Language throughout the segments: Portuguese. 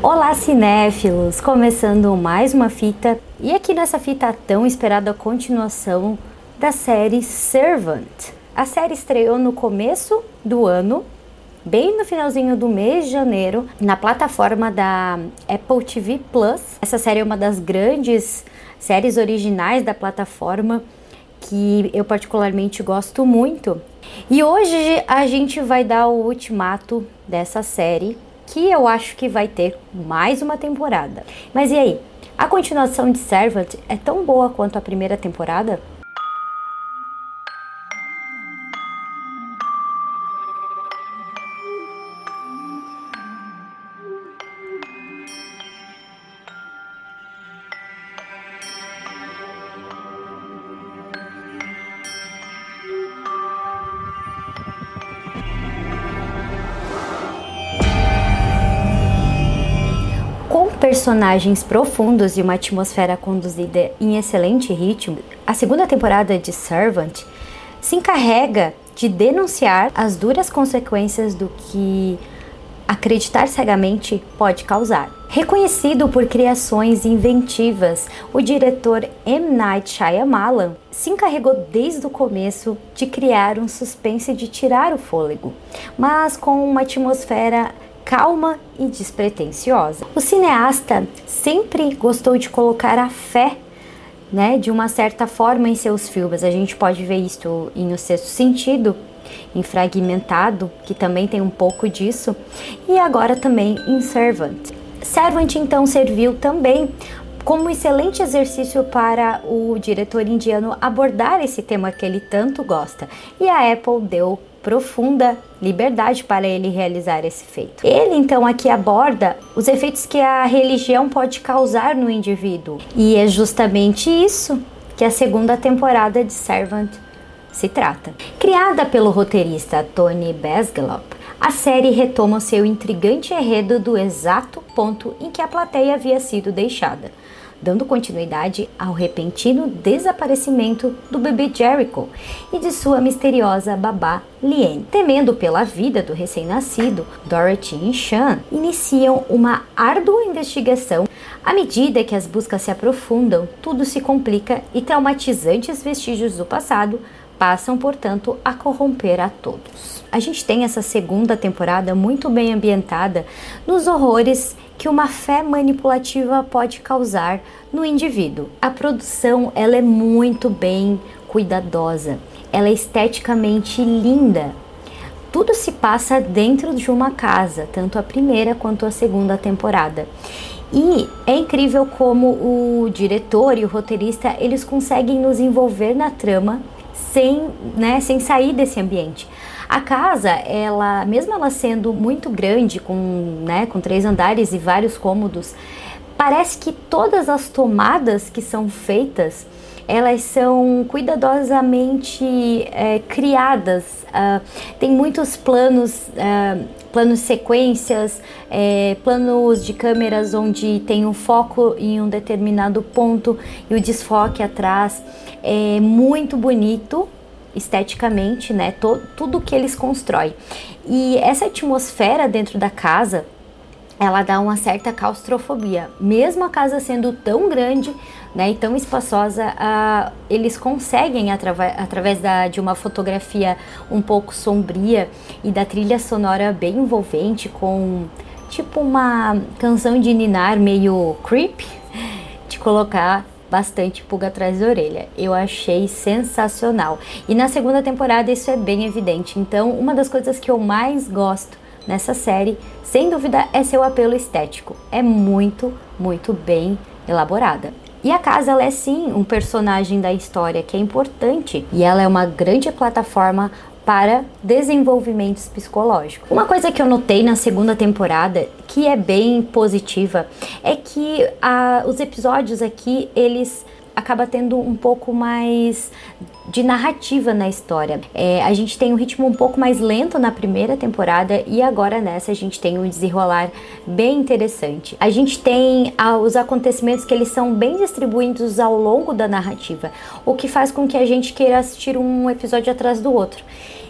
Olá, cinéfilos! Começando mais uma fita e aqui nessa fita tão esperada continuação da série Servant. A série estreou no começo do ano, bem no finalzinho do mês de janeiro, na plataforma da Apple TV Plus. Essa série é uma das grandes séries originais da plataforma que eu particularmente gosto muito. E hoje a gente vai dar o ultimato dessa série que eu acho que vai ter mais uma temporada. Mas e aí? A continuação de Servant é tão boa quanto a primeira temporada? Personagens profundos e uma atmosfera conduzida em excelente ritmo, a segunda temporada de Servant se encarrega de denunciar as duras consequências do que acreditar cegamente pode causar. Reconhecido por criações inventivas, o diretor M. Night Shyamalan se encarregou desde o começo de criar um suspense de tirar o fôlego, mas com uma atmosfera calma e despretensiosa. O cineasta sempre gostou de colocar a fé né, de uma certa forma em seus filmes. A gente pode ver isso em O Sexto Sentido, em Fragmentado, que também tem um pouco disso, e agora também em Servant. Servant então serviu também como um excelente exercício para o diretor indiano abordar esse tema que ele tanto gosta. E a Apple deu profunda liberdade para ele realizar esse feito. Ele então aqui aborda os efeitos que a religião pode causar no indivíduo, e é justamente isso que a segunda temporada de Servant se trata. Criada pelo roteirista Tony Basgelop, a série retoma seu intrigante enredo do exato ponto em que a plateia havia sido deixada dando continuidade ao repentino desaparecimento do bebê Jericho e de sua misteriosa babá Liane. Temendo pela vida do recém-nascido, Dorothy e Sean iniciam uma árdua investigação. À medida que as buscas se aprofundam, tudo se complica e traumatizantes vestígios do passado passam, portanto, a corromper a todos. A gente tem essa segunda temporada muito bem ambientada nos horrores que uma fé manipulativa pode causar no indivíduo. A produção ela é muito bem cuidadosa, ela é esteticamente linda. Tudo se passa dentro de uma casa, tanto a primeira quanto a segunda temporada. E é incrível como o diretor e o roteirista eles conseguem nos envolver na trama sem, né, sem sair desse ambiente. A casa, ela, mesmo ela sendo muito grande, com, né, com três andares e vários cômodos, parece que todas as tomadas que são feitas elas são cuidadosamente é, criadas. Uh, tem muitos planos, uh, planos sequências, é, planos de câmeras onde tem um foco em um determinado ponto e o desfoque atrás. É muito bonito esteticamente, né? Todo, tudo que eles constroem. E essa atmosfera dentro da casa, ela dá uma certa claustrofobia. Mesmo a casa sendo tão grande né, e tão espaçosa, uh, eles conseguem, através da, de uma fotografia um pouco sombria e da trilha sonora bem envolvente, com tipo uma canção de ninar meio creepy, de colocar bastante pulga atrás da orelha. Eu achei sensacional. E na segunda temporada isso é bem evidente. Então, uma das coisas que eu mais gosto nessa série, sem dúvida, é seu apelo estético. É muito, muito bem elaborada. E a casa ela é sim um personagem da história que é importante e ela é uma grande plataforma para desenvolvimentos psicológicos. Uma coisa que eu notei na segunda temporada que é bem positiva é que a, os episódios aqui eles acaba tendo um pouco mais de narrativa na história. É, a gente tem um ritmo um pouco mais lento na primeira temporada e agora nessa a gente tem um desenrolar bem interessante. A gente tem os acontecimentos que eles são bem distribuídos ao longo da narrativa, o que faz com que a gente queira assistir um episódio atrás do outro.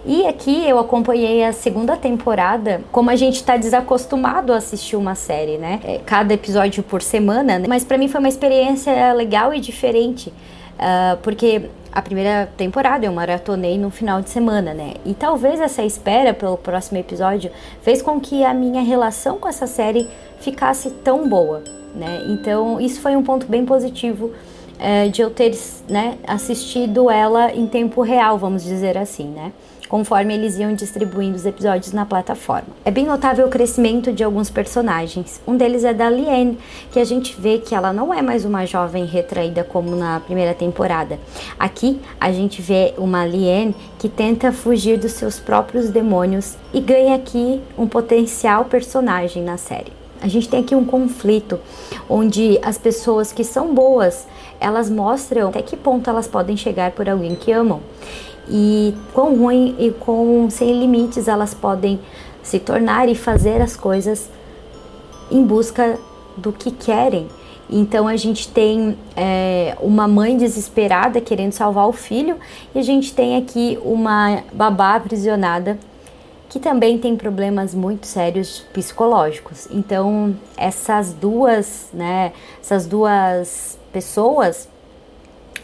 E aqui eu acompanhei a segunda temporada, como a gente está desacostumado a assistir uma série, né? É, cada episódio por semana, né? mas para mim foi uma experiência legal e diferente, uh, porque a primeira temporada eu maratonei no final de semana, né? E talvez essa espera pelo próximo episódio fez com que a minha relação com essa série ficasse tão boa, né? Então isso foi um ponto bem positivo é, de eu ter né, assistido ela em tempo real, vamos dizer assim, né? Conforme eles iam distribuindo os episódios na plataforma. É bem notável o crescimento de alguns personagens. Um deles é da Liane, que a gente vê que ela não é mais uma jovem retraída como na primeira temporada. Aqui a gente vê uma Liane que tenta fugir dos seus próprios demônios e ganha aqui um potencial personagem na série. A gente tem aqui um conflito onde as pessoas que são boas elas mostram até que ponto elas podem chegar por alguém que amam e quão ruim e com sem limites elas podem se tornar e fazer as coisas em busca do que querem. Então a gente tem é, uma mãe desesperada querendo salvar o filho e a gente tem aqui uma babá aprisionada que também tem problemas muito sérios psicológicos. Então essas duas, né, essas duas pessoas,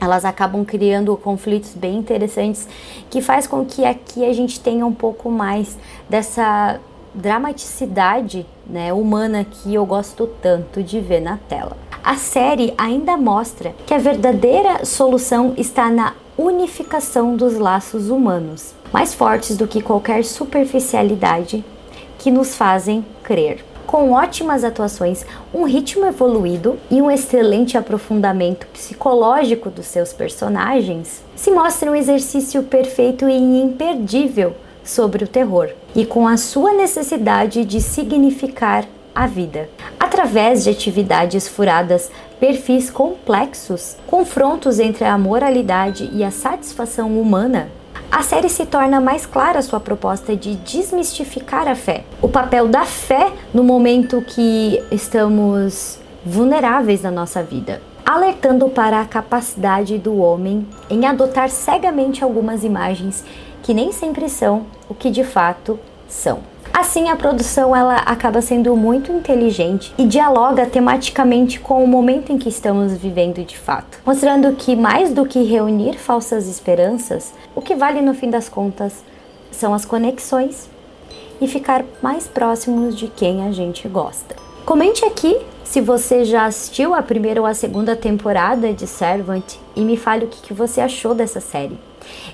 elas acabam criando conflitos bem interessantes que faz com que aqui a gente tenha um pouco mais dessa dramaticidade né, humana que eu gosto tanto de ver na tela. A série ainda mostra que a verdadeira solução está na unificação dos laços humanos, mais fortes do que qualquer superficialidade que nos fazem crer. Com ótimas atuações, um ritmo evoluído e um excelente aprofundamento psicológico dos seus personagens, se mostra um exercício perfeito e imperdível sobre o terror e com a sua necessidade de significar a vida. Através de atividades furadas, perfis complexos, confrontos entre a moralidade e a satisfação humana, a série se torna mais clara sua proposta de desmistificar a fé. O papel da fé no momento que estamos vulneráveis na nossa vida, alertando para a capacidade do homem em adotar cegamente algumas imagens que nem sempre são o que de fato são. Assim, a produção ela acaba sendo muito inteligente e dialoga tematicamente com o momento em que estamos vivendo de fato, mostrando que mais do que reunir falsas esperanças, o que vale no fim das contas são as conexões e ficar mais próximos de quem a gente gosta. Comente aqui se você já assistiu a primeira ou a segunda temporada de Servant e me fale o que você achou dessa série.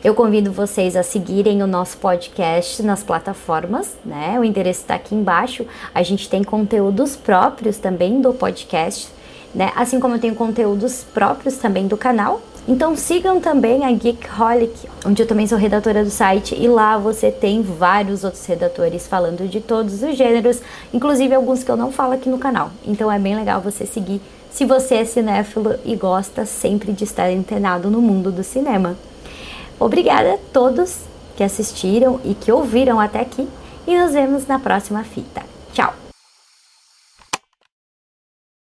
Eu convido vocês a seguirem o nosso podcast nas plataformas, né? O endereço está aqui embaixo. A gente tem conteúdos próprios também do podcast, né? Assim como eu tenho conteúdos próprios também do canal. Então sigam também a Geekholic, onde eu também sou redatora do site e lá você tem vários outros redatores falando de todos os gêneros, inclusive alguns que eu não falo aqui no canal. Então é bem legal você seguir se você é cinéfilo e gosta sempre de estar antenado no mundo do cinema. Obrigada a todos que assistiram e que ouviram até aqui e nos vemos na próxima fita.